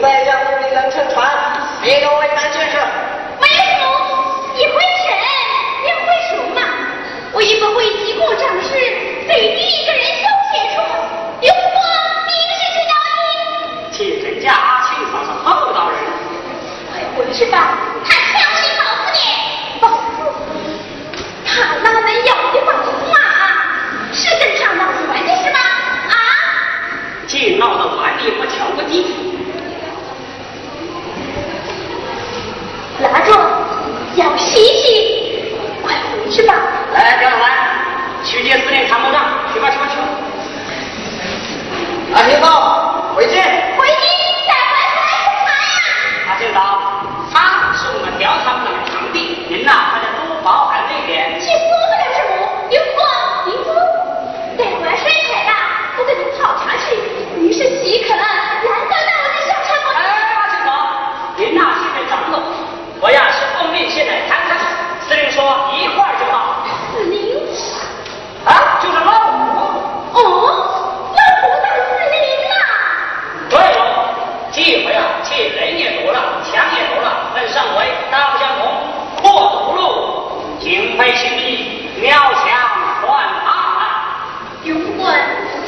外加奴婢能撑船。别跟我一般见识为什么你会审你会数吗？我一个会籍部障事北狄一个人消遣处刘不光你一个是去找你替人家去庆嫂的后大人。快回去吧？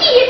第一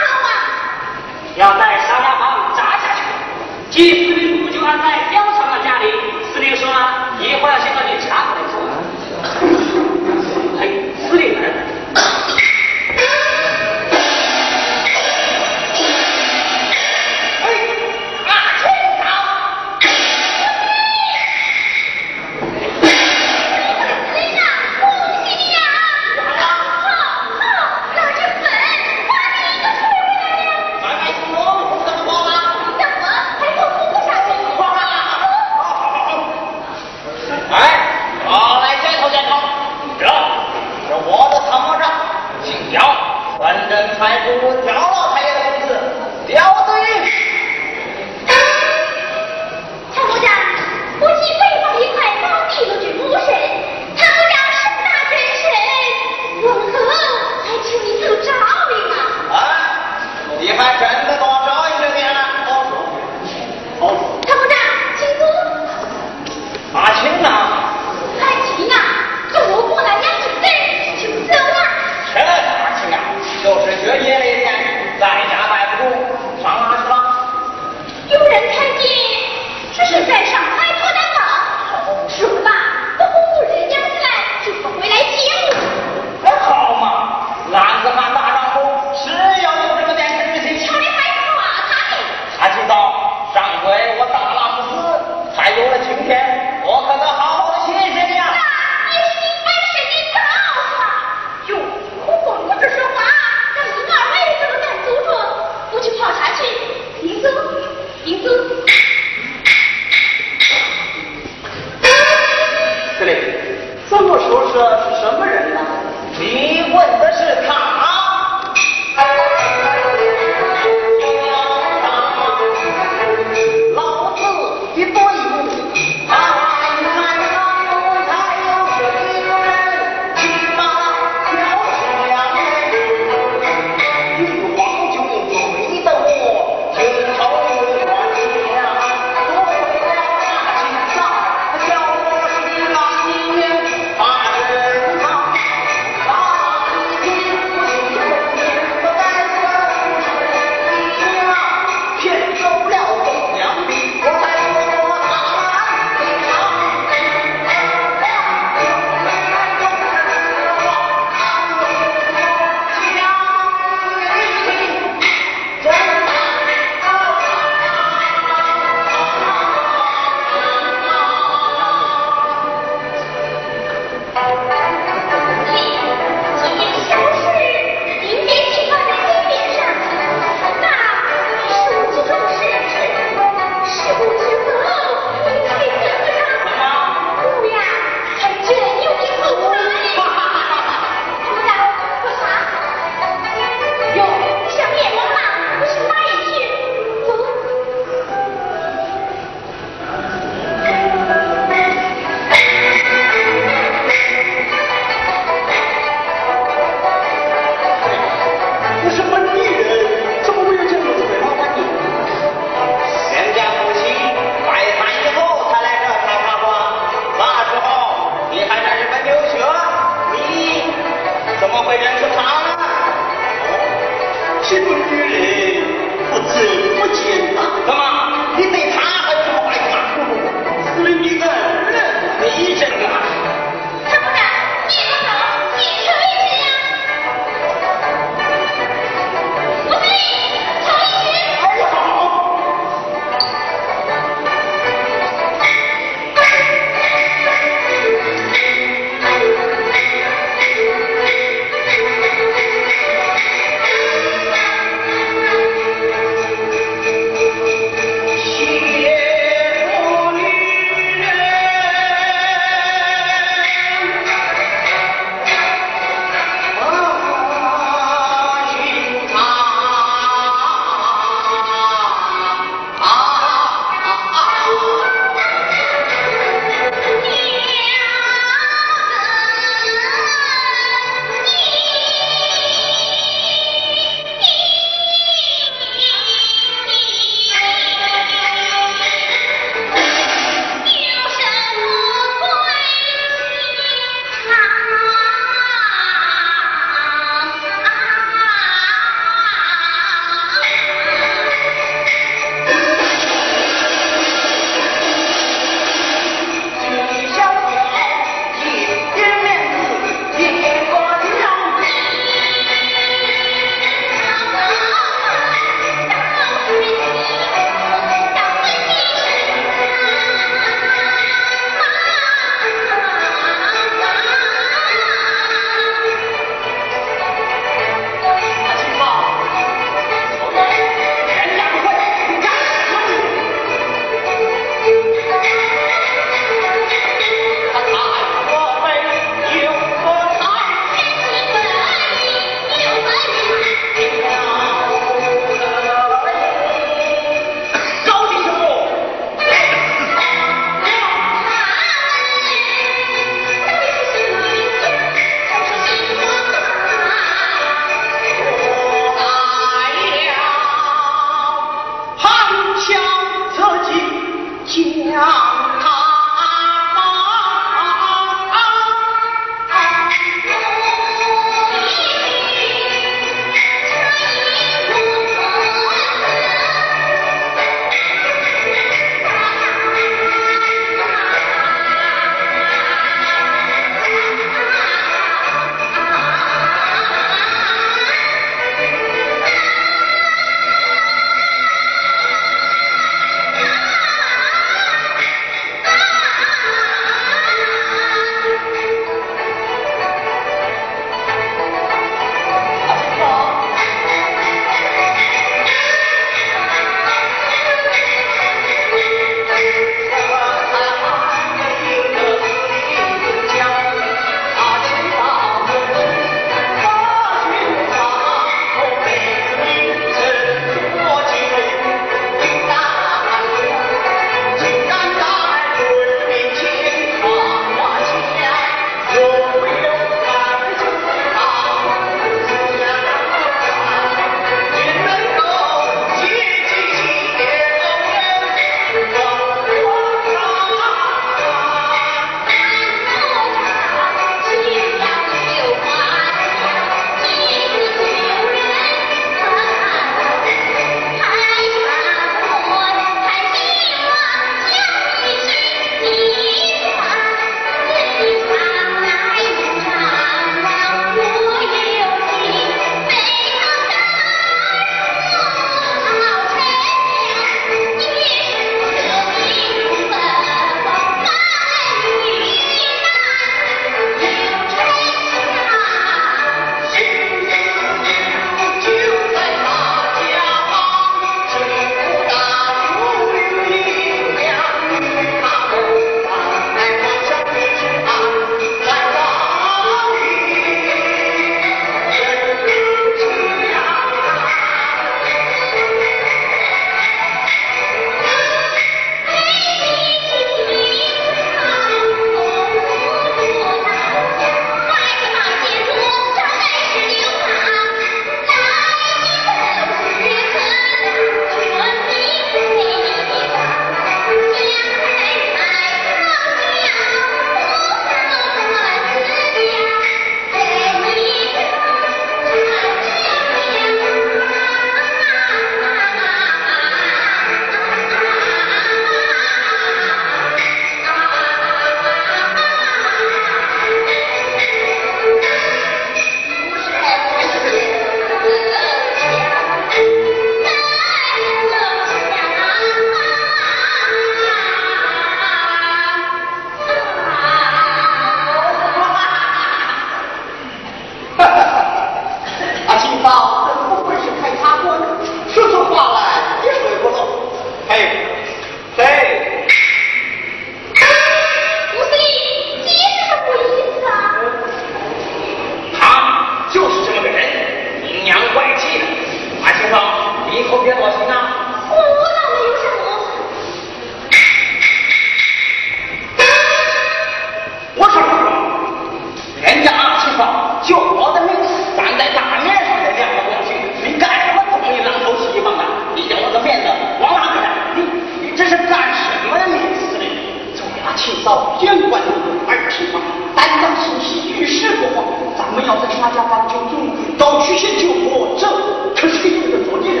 到监管的二级吗？担当首席遇事的话，咱们要在沙家浜救助，找曲线救火，这可是个有的着地人。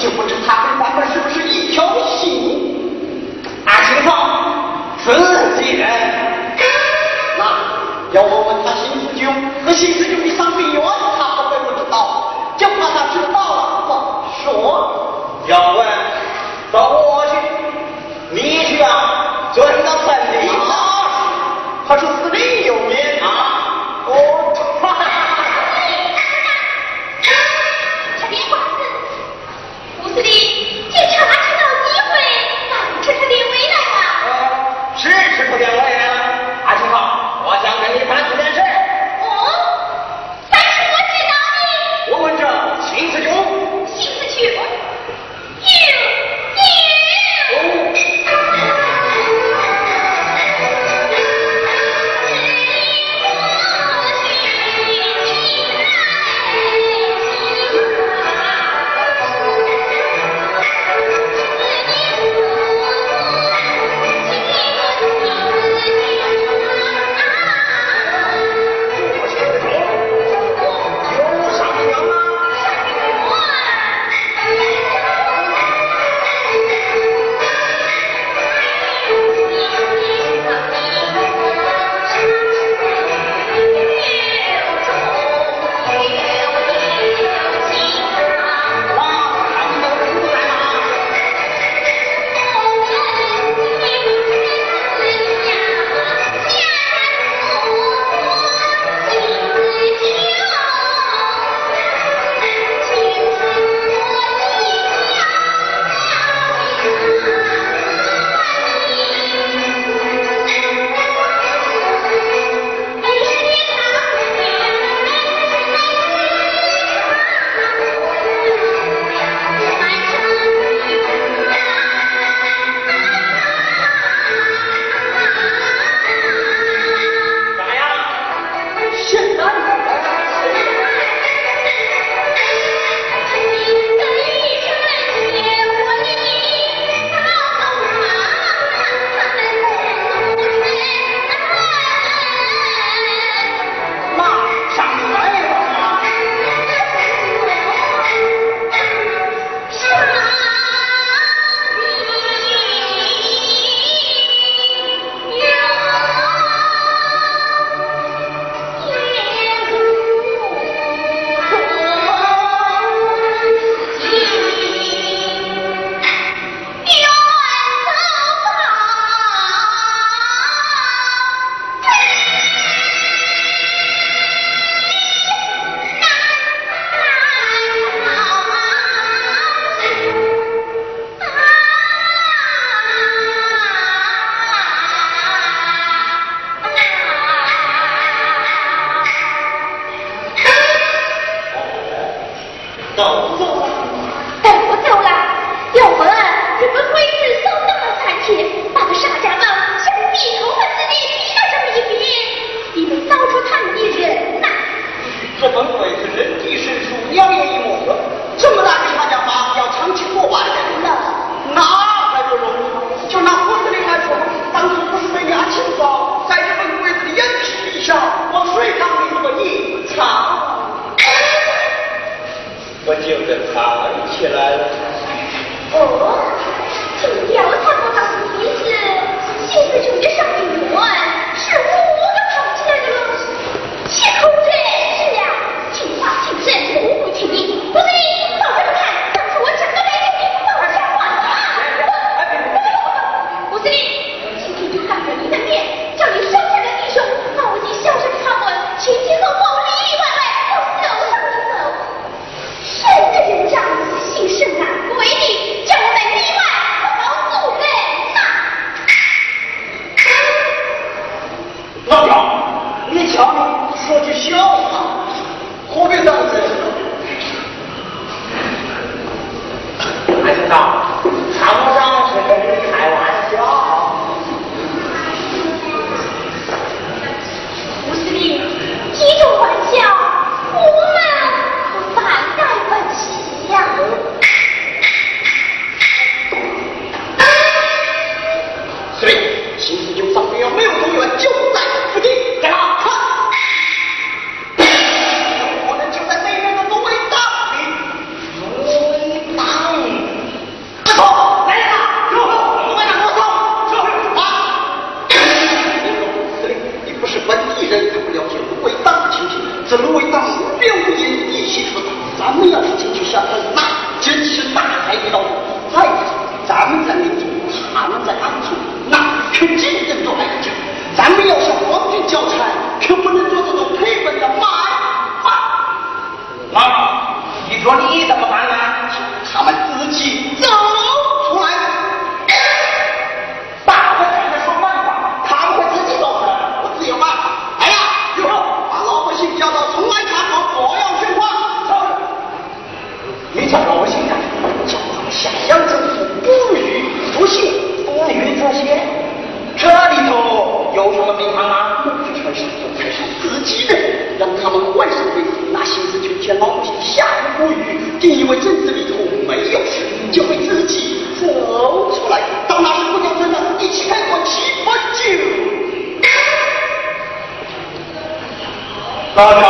就不知他跟咱们是不是一条心？阿青说，自己人。那要问问他新四军，和新四军的伤病员？起来了。叫他们向乡政府不予不信，不予这些。这里头有什么名堂吗？全是总裁上自己人，让他们万事拿心思去见老百姓下不语，定义为镇子里头没有事，就会自己走出来。到那时不叫真的，一起开火七分酒。大家